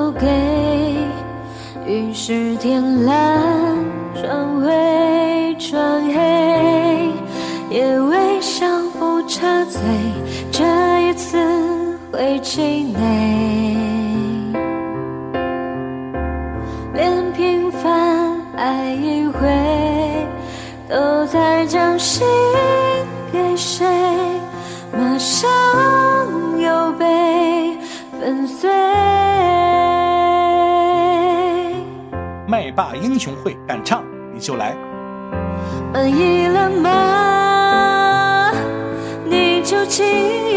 都给，于是天蓝转为转黑，也微笑不插嘴，这一次会气馁，连平凡爱一回，都在将心给谁，马上麦霸英雄会敢唱你就来，满意了吗？你究竟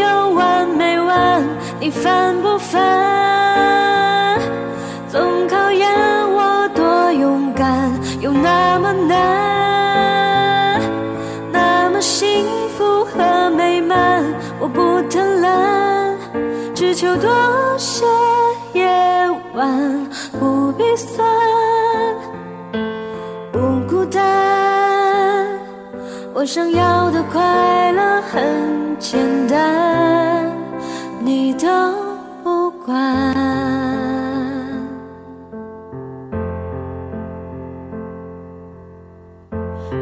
有完没完？你烦不烦？总考验我多勇敢，有那么难？那么幸福和美满，我不贪婪，只求多些夜晚不必酸。单，我想要的快乐很简单，你都不管。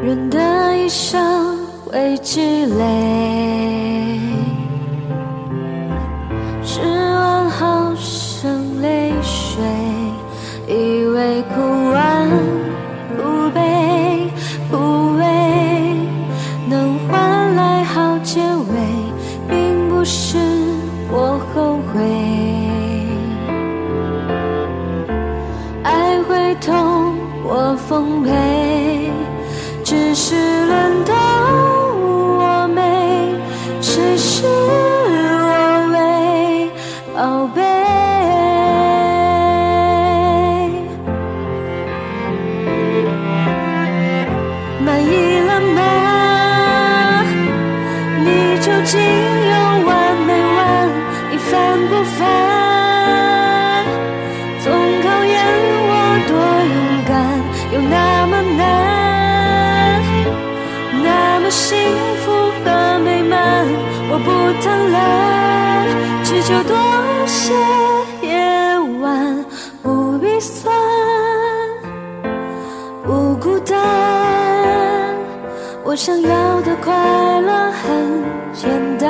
人的一生会积累，痛，我奉陪，只是轮到我没，谁是我为宝贝？满意了吗？你究竟有贪婪，只求多些夜晚不必算。不孤单，我想要的快乐很简单，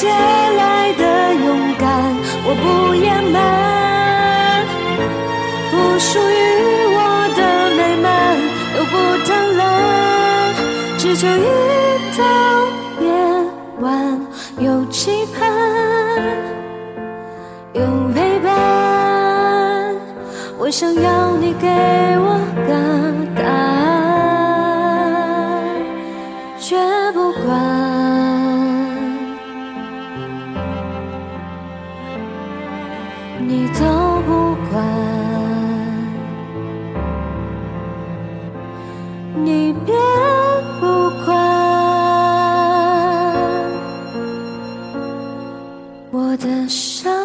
借来的勇敢，我不掩瞒，不属于我的美满都不贪婪，只求一到夜晚有期盼，有陪伴。我想要你给我个答案，我的伤。